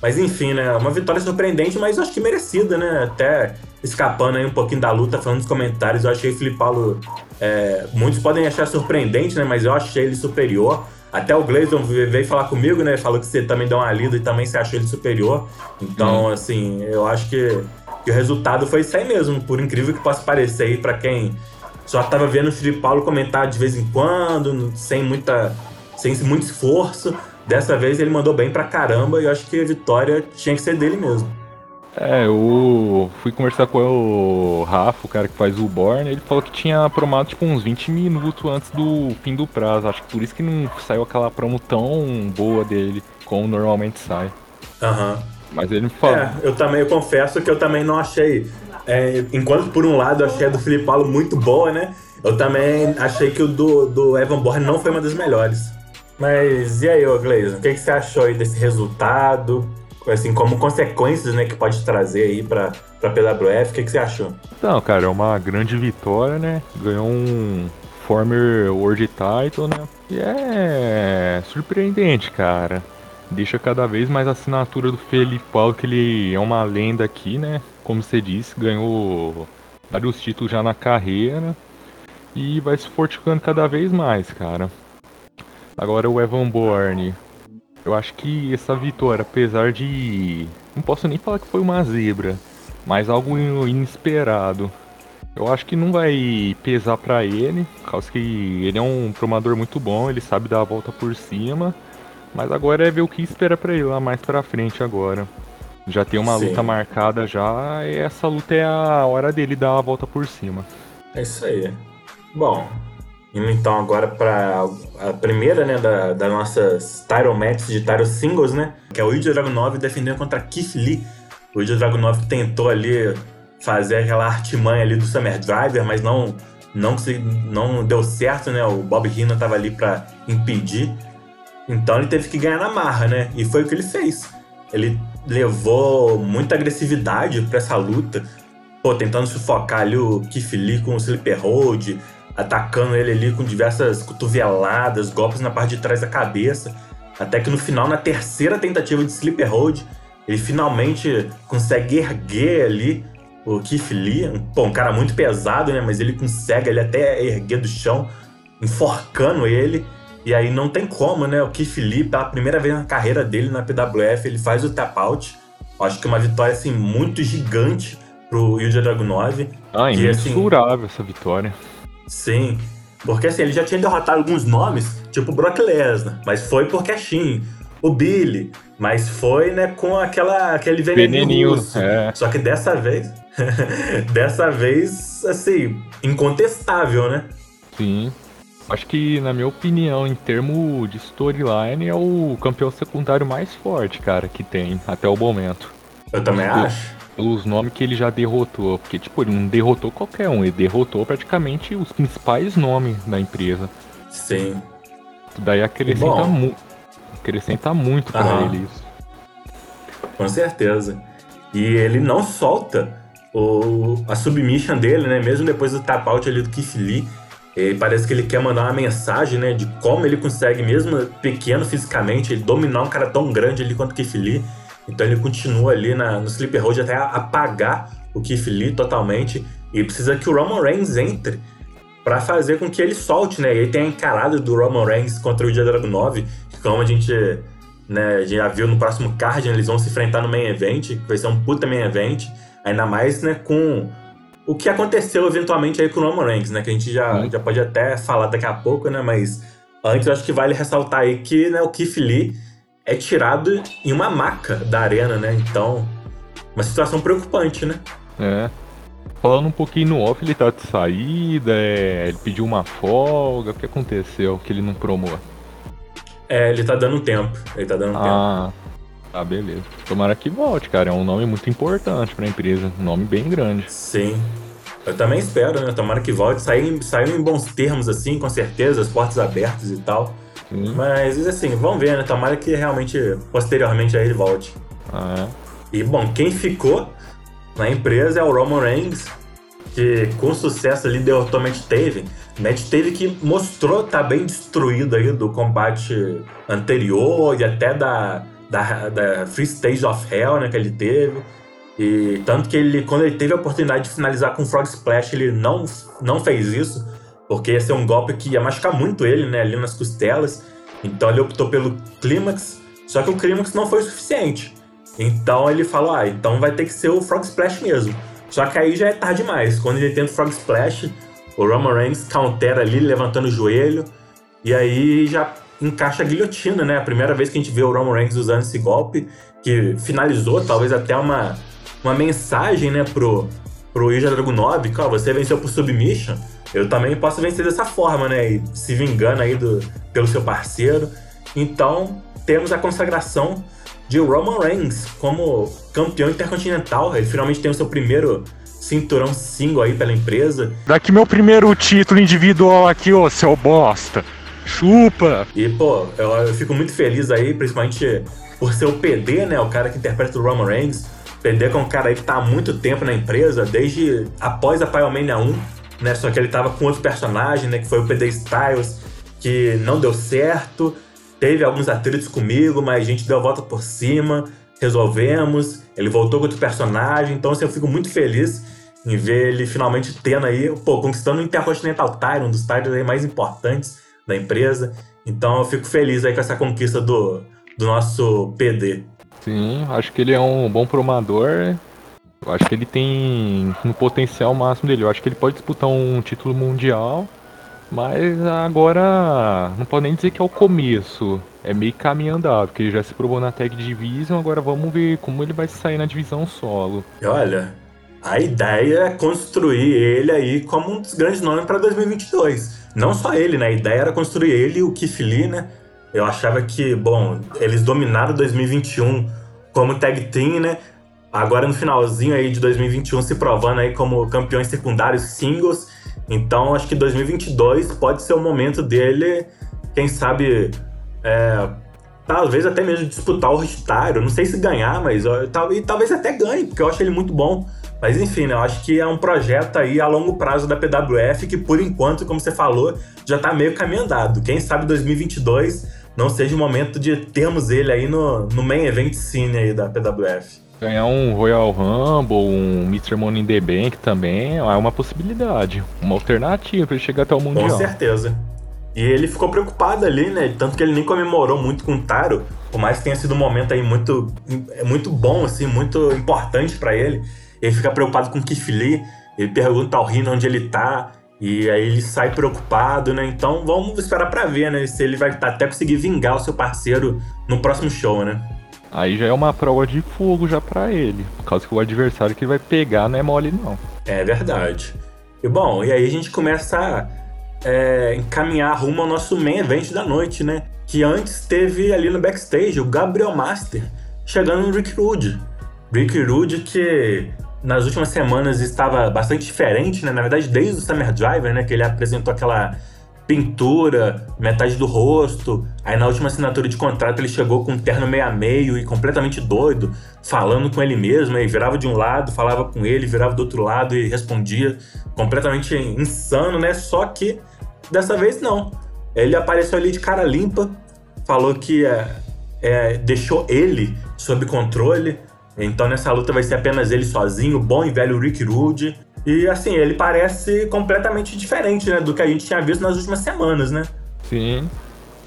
Mas enfim, né? Uma vitória surpreendente, mas eu acho que merecida, né? Até escapando aí um pouquinho da luta, falando nos comentários, eu achei o Felipe Paulo. É, muitos podem achar surpreendente, né? Mas eu achei ele superior. Até o Gleison veio falar comigo, né? Falou que você também deu uma lida e também você achou ele superior. Então, hum. assim, eu acho que, que, o resultado foi isso aí mesmo. Por incrível que possa parecer aí pra quem só tava vendo o Felipe Paulo comentar de vez em quando, sem muita. sem muito esforço. Dessa vez ele mandou bem pra caramba e eu acho que a vitória tinha que ser dele mesmo. É, eu fui conversar com o Rafa, o cara que faz o Born, ele falou que tinha promado tipo uns 20 minutos antes do fim do prazo. Acho que por isso que não saiu aquela promo tão boa dele, como normalmente sai. Aham. Uhum. Mas ele me falou. É, eu também eu confesso que eu também não achei. É, enquanto por um lado eu achei a do Felipe Paulo muito boa, né? Eu também achei que o do, do Evan Born não foi uma das melhores. Mas e aí, ô Gleison, o que, que você achou aí desse resultado? Assim, como consequências, né, que pode trazer aí pra, pra PWF. O que, que você achou? Não, cara, é uma grande vitória, né? Ganhou um former World Title, né? E é surpreendente, cara. Deixa cada vez mais a assinatura do Felipe Paulo, que ele é uma lenda aqui, né? Como você disse, ganhou vários títulos já na carreira e vai se fortificando cada vez mais, cara. Agora o Evan Bourne, eu acho que essa vitória, apesar de. Não posso nem falar que foi uma zebra, mas algo inesperado. Eu acho que não vai pesar para ele, por causa que ele é um promador muito bom, ele sabe dar a volta por cima. Mas agora é ver o que espera para ele lá mais pra frente agora. Já tem uma Sim. luta marcada já, e essa luta é a hora dele dar a volta por cima. É isso aí. Bom, Indo então agora para a primeira, né, da, das nossas title matches de title singles, né? Que é o Ilya Dragunov defendendo contra Keith Lee. O Ilya Dragunov tentou ali fazer aquela artimanha ali do Summer Driver, mas não não, não deu certo, né? O Bob Heenan tava ali para impedir. Então ele teve que ganhar na marra, né? E foi o que ele fez. Ele levou muita agressividade para essa luta, pô, tentando sufocar ali o Keith Lee com o Slipper Hold, atacando ele ali com diversas cotoveladas, golpes na parte de trás da cabeça. Até que no final, na terceira tentativa de sleeper hold, ele finalmente consegue erguer ali o Keith Lee. Pô, um cara muito pesado, né? Mas ele consegue ele até erguer do chão, enforcando ele. E aí não tem como, né? O Keith Lee, pela primeira vez na carreira dele na PWF, ele faz o tap out. Acho que é uma vitória assim muito gigante pro Yuja Dragunov. Ah, que, imensurável assim, essa vitória. Sim. Porque assim, ele já tinha derrotado alguns nomes, tipo Brock Lesnar, mas foi por Cashin. O Billy, mas foi, né, com aquela, aquele veneninho, russo. É. Só que dessa vez, *laughs* dessa vez, assim, incontestável, né? Sim. Acho que, na minha opinião, em termos de storyline, é o campeão secundário mais forte, cara, que tem até o momento. Eu também acho pelos nomes que ele já derrotou. Porque, tipo, ele não derrotou qualquer um, ele derrotou praticamente os principais nomes da empresa. Sim. Daí acrescenta, mu acrescenta muito para ah, ele isso. Com certeza. E ele não solta o, a submission dele, né? Mesmo depois do tap out ali do Keith Lee. Ele parece que ele quer mandar uma mensagem, né? De como ele consegue, mesmo pequeno fisicamente, ele dominar um cara tão grande ali quanto o Keith Lee. Então ele continua ali na, no Sleeper Hold até apagar o Keith Lee totalmente. E precisa que o Roman Reigns entre para fazer com que ele solte, né? E aí tem a encarada do Roman Reigns contra o Dia Dragon 9, que como a gente né, já viu no próximo card, né, eles vão se enfrentar no main event, que vai ser um puta main event, ainda mais, né, com o que aconteceu eventualmente aí com o Roman Reigns, né, que a gente já, já pode até falar daqui a pouco, né, mas antes eu acho que vale ressaltar aí que, né, o Keith Lee é tirado em uma maca da arena, né, então, uma situação preocupante, né. É. Falando um pouquinho no off, ele tá de saída, é, ele pediu uma folga, o que aconteceu que ele não promou? É, ele tá dando tempo, ele tá dando ah, tempo. Ah, beleza. Tomara que volte, cara, é um nome muito importante pra empresa, um nome bem grande. Sim. Eu também espero, né? Tomara que volte. Saiu, saiu em bons termos, assim, com certeza, as portas abertas e tal. Sim. Mas, assim, vamos ver, né? Tomara que realmente, posteriormente, aí ele volte. Ah, é. E, bom, quem ficou na empresa é o Roman Reigns, que com sucesso ali derrotou Matt Taven. Matt Taven que mostrou estar tá bem destruído aí do combate anterior e até da, da, da Free Stage of Hell né, que ele teve. E tanto que ele, quando ele teve a oportunidade de finalizar com Frog Splash, ele não, não fez isso, porque ia ser um golpe que ia machucar muito ele, né, ali nas costelas. Então ele optou pelo Clímax, só que o Clímax não foi o suficiente. Então ele falou: ah, então vai ter que ser o Frog Splash mesmo. Só que aí já é tarde demais. Quando ele tenta o Frog Splash, o Roman Reigns countera ali, levantando o joelho. E aí já encaixa a guilhotina, né? A primeira vez que a gente vê o Roman Reigns usando esse golpe, que finalizou talvez até uma, uma mensagem, né, pro, pro Ilja Dragunov, que ó, você venceu por submission, eu também posso vencer dessa forma, né? E se vingando aí do, pelo seu parceiro. Então, temos a consagração de Roman Reigns como campeão intercontinental. Ele finalmente tem o seu primeiro cinturão single aí pela empresa. Daqui meu primeiro título individual aqui, ô seu bosta. Chupa! E, pô, eu, eu, fico muito feliz aí, principalmente por ser o PD, né? O cara que interpreta o Roman Reigns. O PD é um cara aí que tá há muito tempo na empresa, desde após a Pyromania 1, né? Só que ele tava com outro personagem, né? Que foi o PD Styles, que não deu certo teve alguns atritos comigo, mas a gente deu a volta por cima, resolvemos. Ele voltou com outro personagem, então assim, eu fico muito feliz em ver ele finalmente tendo aí, pô, conquistando o Intercontinental Title, um dos titles mais importantes da empresa. Então eu fico feliz aí com essa conquista do, do nosso PD. Sim, acho que ele é um bom promador. Eu acho que ele tem no potencial máximo dele. Eu acho que ele pode disputar um título mundial mas agora não pode nem dizer que é o começo. É meio caminho andado, porque ele já se provou na Tag Division, agora vamos ver como ele vai sair na divisão solo. Olha, a ideia é construir ele aí como um dos grandes nomes para 2022. Não só ele, né? A ideia era construir ele e o Keith Lee, né? Eu achava que, bom, eles dominaram 2021 como tag team, né? Agora no finalzinho aí de 2021 se provando aí como campeões secundários singles então, acho que 2022 pode ser o momento dele, quem sabe, é, talvez até mesmo disputar o Restaro. Não sei se ganhar, mas e talvez até ganhe, porque eu acho ele muito bom. Mas enfim, né, eu acho que é um projeto aí a longo prazo da PWF que, por enquanto, como você falou, já tá meio caminho andado. Quem sabe 2022 não seja o momento de termos ele aí no, no main event scene aí da PWF. Ganhar um Royal Rumble, um Mr. Money in the Bank também é uma possibilidade, uma alternativa para ele chegar até o Mundial. Com certeza. E ele ficou preocupado ali, né? Tanto que ele nem comemorou muito com o Taro, por mais que tenha sido um momento aí muito, muito bom, assim, muito importante para ele. Ele fica preocupado com o Keith Lee, ele pergunta ao Rino onde ele tá, e aí ele sai preocupado, né? Então vamos esperar para ver, né? Se ele vai até conseguir vingar o seu parceiro no próximo show, né? Aí já é uma prova de fogo já para ele, por causa que o adversário que vai pegar não é mole não. É verdade. E bom, e aí a gente começa a é, encaminhar rumo ao nosso main event da noite, né? Que antes teve ali no backstage o Gabriel Master chegando no Rick Rude. Rick Rude que nas últimas semanas estava bastante diferente, né? Na verdade, desde o Summer Driver, né? Que ele apresentou aquela pintura, metade do rosto. Aí na última assinatura de contrato ele chegou com um terno meio a meio e completamente doido, falando com ele mesmo, aí virava de um lado, falava com ele, virava do outro lado e respondia, completamente insano, né? Só que dessa vez não. Ele apareceu ali de cara limpa, falou que é, é, deixou ele sob controle. Então nessa luta vai ser apenas ele sozinho, bom e velho Rick Rude. E assim, ele parece completamente diferente, né, do que a gente tinha visto nas últimas semanas, né? Sim.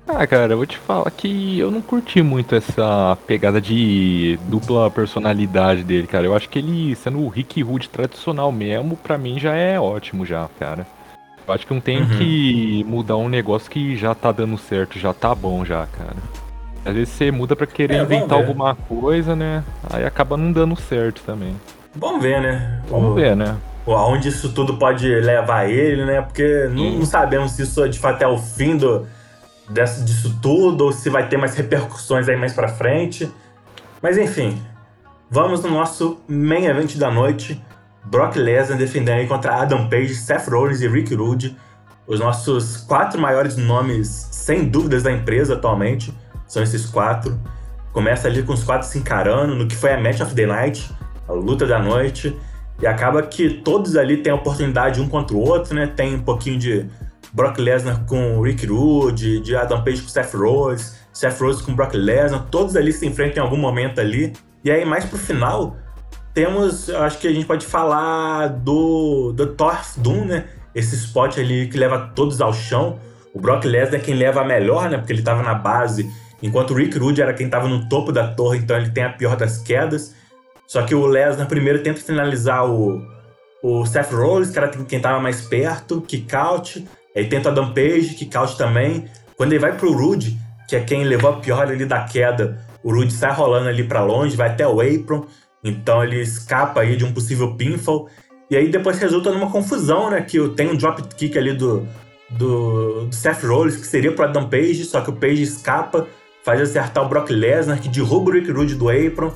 Ah, cara, eu vou te falar que eu não curti muito essa pegada de dupla personalidade dele, cara. Eu acho que ele, sendo o Rick Rude tradicional mesmo, pra mim já é ótimo já, cara. Eu acho que não tem Uhum. que mudar um negócio que já tá dando certo, já tá bom já, cara. Às vezes você muda pra querer É, inventar ver. alguma coisa, né? Aí acaba não dando certo também. Vamos ver, né? Vamos O- ver, né? Aonde isso tudo pode levar ele, né? Porque não, não sabemos se isso de fato é o fim do, dessa, disso tudo ou se vai ter mais repercussões aí mais pra frente. Mas enfim, vamos no nosso main event da noite. Brock Lesnar defendendo aí contra Adam Page, Seth Rollins e Rick Rude. Os nossos quatro maiores nomes, sem dúvidas, da empresa atualmente. São esses quatro. Começa ali com os quatro se encarando no que foi a Match of the Night, a luta da noite. E acaba que todos ali têm oportunidade um contra o outro, né? Tem um pouquinho de Brock Lesnar com Rick Rude, de Adam Page com Seth Rollins, Seth Rollins com Brock Lesnar. Todos ali se enfrentam em algum momento ali. E aí, mais pro final, temos, acho que a gente pode falar do, do Thor Doom, né? Esse spot ali que leva todos ao chão. O Brock Lesnar é quem leva a melhor, né? Porque ele tava na base, enquanto o Rick Rude era quem tava no topo da torre, então ele tem a pior das quedas. Só que o Lesnar primeiro tenta finalizar o, o Seth Rollins, que era quem tava mais perto, kick out. Aí tenta o Adam Page, kick out também. Quando ele vai pro Rude, que é quem levou a pior ali da queda, o Rude sai rolando ali pra longe, vai até o apron. Então ele escapa aí de um possível pinfall. E aí depois resulta numa confusão, né? Que tem um drop kick ali do, do, do Seth Rollins, que seria pro Adam Page, só que o Page escapa, faz acertar o Brock Lesnar, que derruba o Rick Rude do apron.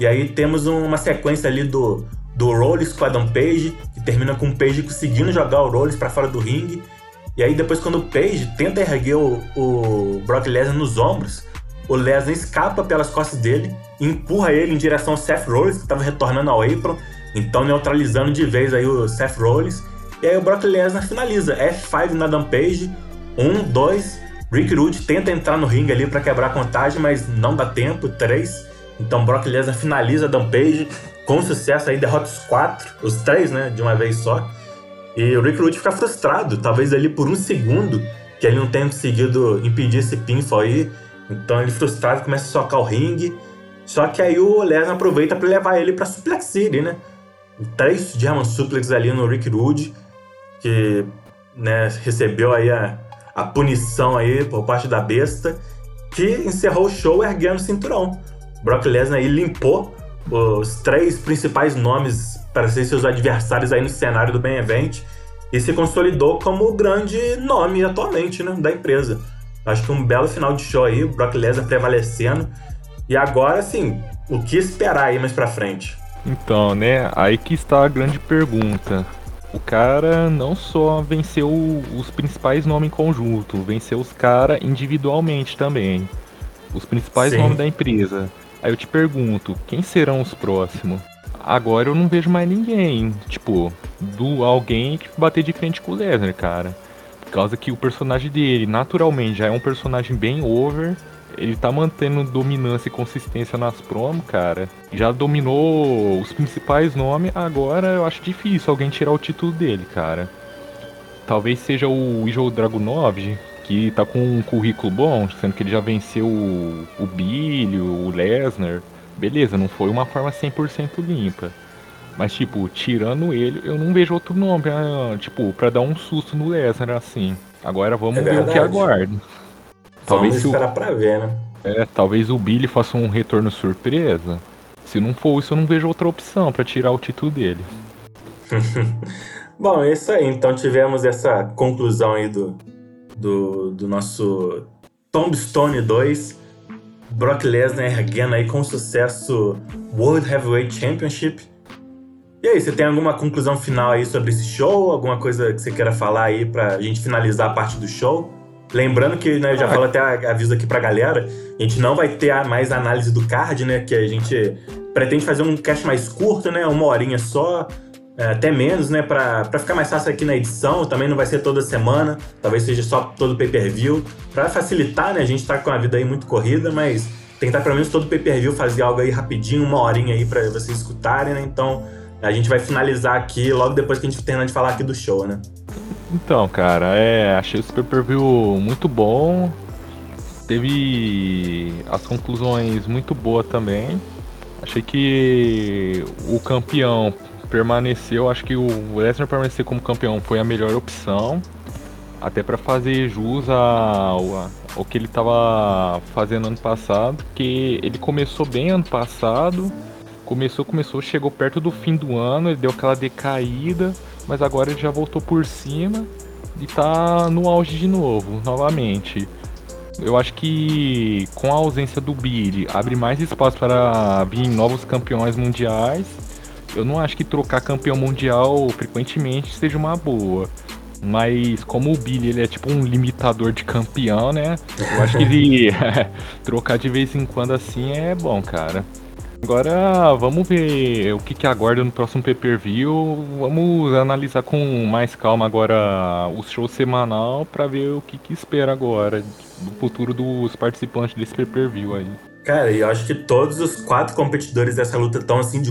E aí temos uma sequência ali do, do Rollins com Adam Page, que termina com o Page conseguindo jogar o Rollins pra fora do ringue. E aí depois quando o Page tenta erguer o, o Brock Lesnar nos ombros, o Lesnar escapa pelas costas dele e empurra ele em direção ao Seth Rollins, que estava retornando ao apron, então neutralizando de vez aí o Seth Rollins. E aí o Brock Lesnar finaliza, F5 na Adam Page, um, dois, Rick Rude tenta entrar no ringue ali para quebrar a contagem, mas não dá tempo, três. Então Brock Lesnar finaliza Adam Page com sucesso aí, derrota os quatro, os três, né, de uma vez só. E o Rick Rude fica frustrado, talvez ali por um segundo, que ele não tenha conseguido impedir esse pinfall aí. Então ele frustrado começa a socar o ringue. Só que aí o Lesnar aproveita para levar ele pra Suplex City, né? Três German Suplex ali no Rick Rude, que né, recebeu aí a, a punição aí por parte da besta, que encerrou o show erguendo o cinturão. Brock Lesnar aí limpou os três principais nomes para ser seus adversários aí no cenário do main event e se consolidou como o grande nome atualmente né, da empresa. Acho que um belo final de show aí, o Brock Lesnar prevalecendo. E agora, assim, o que esperar aí mais pra frente? Então, né, aí que está a grande pergunta. O cara não só venceu os principais nomes em conjunto, venceu os caras individualmente também. Os principais Sim. nomes da empresa. Aí eu te pergunto, quem serão os próximos? Agora eu não vejo mais ninguém, tipo, do alguém que bater de frente com o Lesnar, cara. Por causa que o personagem dele, naturalmente, já é um personagem bem over. Ele tá mantendo dominância e consistência nas promos, cara. Já dominou os principais nomes, agora eu acho difícil alguém tirar o título dele, cara. Talvez seja o Ijo Dragunov, que tá com um currículo bom, sendo que ele já venceu o, o Billy, o Lesnar. Beleza, não foi uma forma 100% limpa. Mas, tipo, tirando ele, eu não vejo outro nome, tipo, pra dar um susto no Lesnar, assim. Agora vamos É ver o que aguarda. Talvez Vamos se o, esperar pra ver, né? é, talvez o Billy faça um retorno surpresa. Se não for isso, eu não vejo outra opção pra tirar o título dele. *laughs* Bom, é isso aí. Então tivemos essa conclusão aí do, do, do nosso Tombstone 2. Brock Lesnar erguendo aí com sucesso World Heavyweight Championship. E aí, você tem alguma conclusão final aí sobre esse show? Alguma coisa que você queira falar aí pra gente finalizar a parte do show? Lembrando que, né, eu já Ah. falo até aviso aqui pra galera, a gente não vai ter mais análise do card, né, que a gente pretende fazer um cast mais curto, né, uma horinha só, até menos, né, pra, ficar mais fácil aqui na edição, também não vai ser toda semana, talvez seja só todo pay-per-view, pra facilitar, né, a gente tá com a vida aí muito corrida, mas tentar pelo menos todo pay-per-view fazer algo aí rapidinho, uma horinha aí pra vocês escutarem, né? Então a gente vai finalizar aqui logo depois que a gente terminar de falar aqui do show, né? Então, cara, é, achei esse pay-per-view muito bom. Teve as conclusões muito boas também. Achei que o campeão permaneceu, acho que o Lesnar permanecer como campeão foi a melhor opção. Até para fazer jus ao, que ele estava fazendo ano passado, porque ele começou bem ano passado, começou, começou, chegou perto do fim do ano, ele deu aquela decaída, mas agora ele já voltou por cima e tá no auge de novo, novamente. Eu acho que com a ausência do Billy abre mais espaço para vir novos campeões mundiais. Eu não acho que trocar campeão mundial frequentemente seja uma boa. Mas como o Billy ele é tipo um limitador de campeão, né? Eu acho que ele *laughs* trocar de vez em quando assim é bom, cara. Agora vamos ver o que, que aguarda no próximo pay-per-view. Vamos analisar com mais calma agora o show semanal para ver o que, que espera agora do futuro dos participantes desse pay-per-view aí. Cara, eu acho que todos os quatro competidores dessa luta estão assim de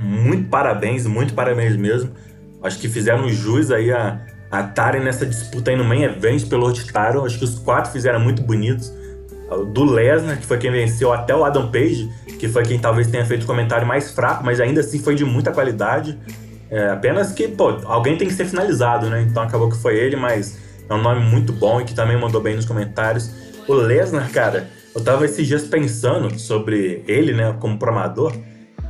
muito parabéns, muito parabéns mesmo. Acho que fizeram jus aí a, estarem nessa disputa aí no main event pelo Titaro. Acho que os quatro fizeram muito bonitos. Do Lesnar, que foi quem venceu, até o Adam Page, que foi quem talvez tenha feito o comentário mais fraco, mas ainda assim foi de muita qualidade. É, apenas que, pô, alguém tem que ser finalizado, né? Então acabou que foi ele, mas é um nome muito bom e que também mandou bem nos comentários. O Lesnar, cara, eu tava esses dias pensando sobre ele, né, como promador,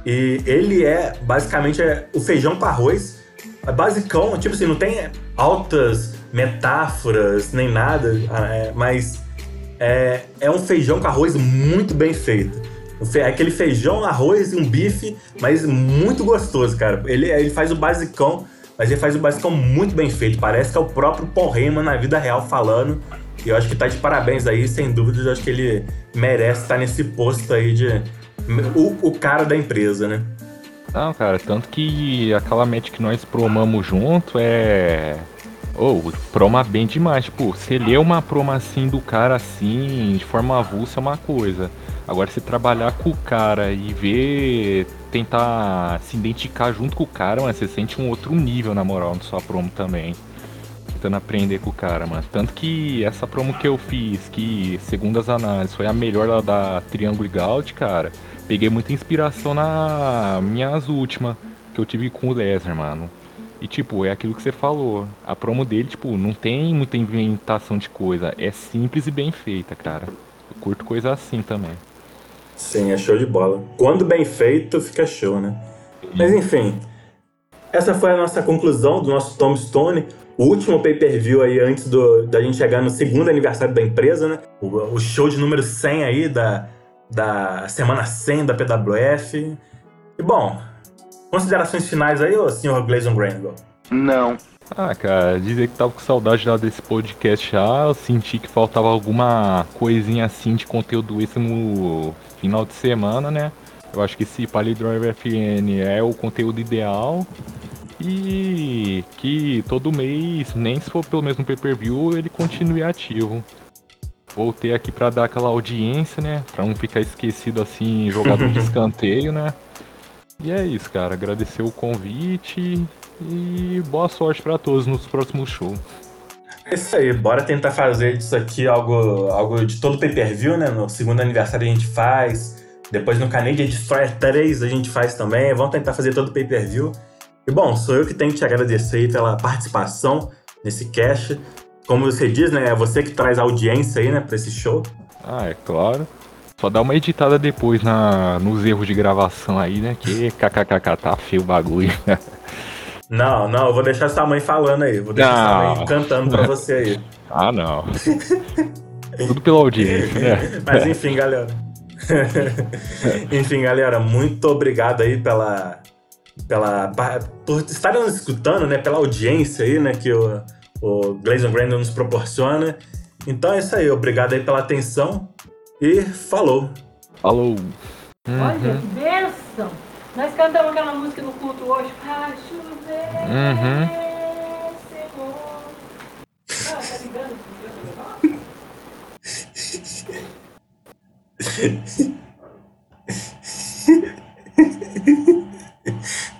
e ele é basicamente é o feijão com arroz é basicão, tipo assim, não tem altas metáforas nem nada, é, mas é, é um feijão com arroz muito bem feito. É aquele feijão, arroz e um bife, mas muito gostoso, cara. Ele, ele faz o basicão, mas ele faz o basicão muito bem feito. Parece que é o próprio Paul na vida real falando. E eu acho que tá de parabéns aí, sem dúvida. Eu acho que ele merece estar nesse posto aí de. O, o cara da empresa, né? Não, cara, tanto que aquela match que nós promamos junto é. Ou, oh, proma bem demais. Tipo, você lê uma proma assim do cara assim, de forma avulsa é uma coisa. Agora, se trabalhar com o cara e ver, tentar se identificar junto com o cara, mano, você sente um outro nível, na moral, na sua promo também. Tentando aprender com o cara, mano. Tanto que essa promo que eu fiz, que, segundo as análises, foi a melhor da, da Triângulo Gaut, cara peguei muita inspiração na minhas últimas que eu tive com o Lesnar, mano. E tipo, é aquilo que você falou. A promo dele, tipo, não tem muita inventação de coisa. É simples e bem feita, cara. Eu curto coisa assim também. Sim, é show de bola. Quando bem feito, fica show, né? Mas enfim. Essa foi a nossa conclusão do nosso Tom Stone. O último pay-per-view aí antes do, da gente chegar no segundo aniversário da empresa, né? O, o show de número 100 aí da, da semana 100 da PWF. E bom, considerações finais aí, ô senhor Gleison Granville? Não. Ah, cara, dizer que tava com saudade lá desse podcast já, eu senti que faltava alguma coisinha assim de conteúdo extra no final de semana, né? Eu acho que esse Palidriver FN é o conteúdo ideal e que todo mês, nem se for pelo mesmo pay-per-view, ele continue ativo. Voltei aqui para dar aquela audiência, né? Pra não ficar esquecido assim, jogador de *laughs* escanteio, né? E é isso, cara. Agradecer o convite e boa sorte para todos nos próximos shows. É isso aí, bora tentar fazer disso aqui algo, algo de todo pay-per-view, né? No segundo aniversário a gente faz, depois no Canadian Destroyer 3 a gente faz também. Vamos tentar fazer todo pay-per-view. E bom, sou eu que tenho que te agradecer pela participação nesse cast como você diz, né? É você que traz a audiência aí, né, pra esse show. Ah, é claro. Só dá uma editada depois na, nos erros de gravação aí, né? Que kkkk, tá feio o bagulho. *laughs* Não, não, eu vou deixar sua mãe falando aí. Vou deixar não. sua mãe cantando pra você aí. *laughs* Ah, não. Tudo pela audiência, né? *laughs* Mas enfim, galera. enfim, galera, muito obrigado aí pela. pela por estarem nos escutando, né? Pela audiência aí, né? Que eu o Glazon Grand nos proporciona. Então é isso aí, obrigado aí pela atenção e falou. Falou. Uhum. Olha que uhum. bênção! Nós cantamos aquela música no culto hoje. Ah, chover, uhum. Ah, tá ligando? *laughs*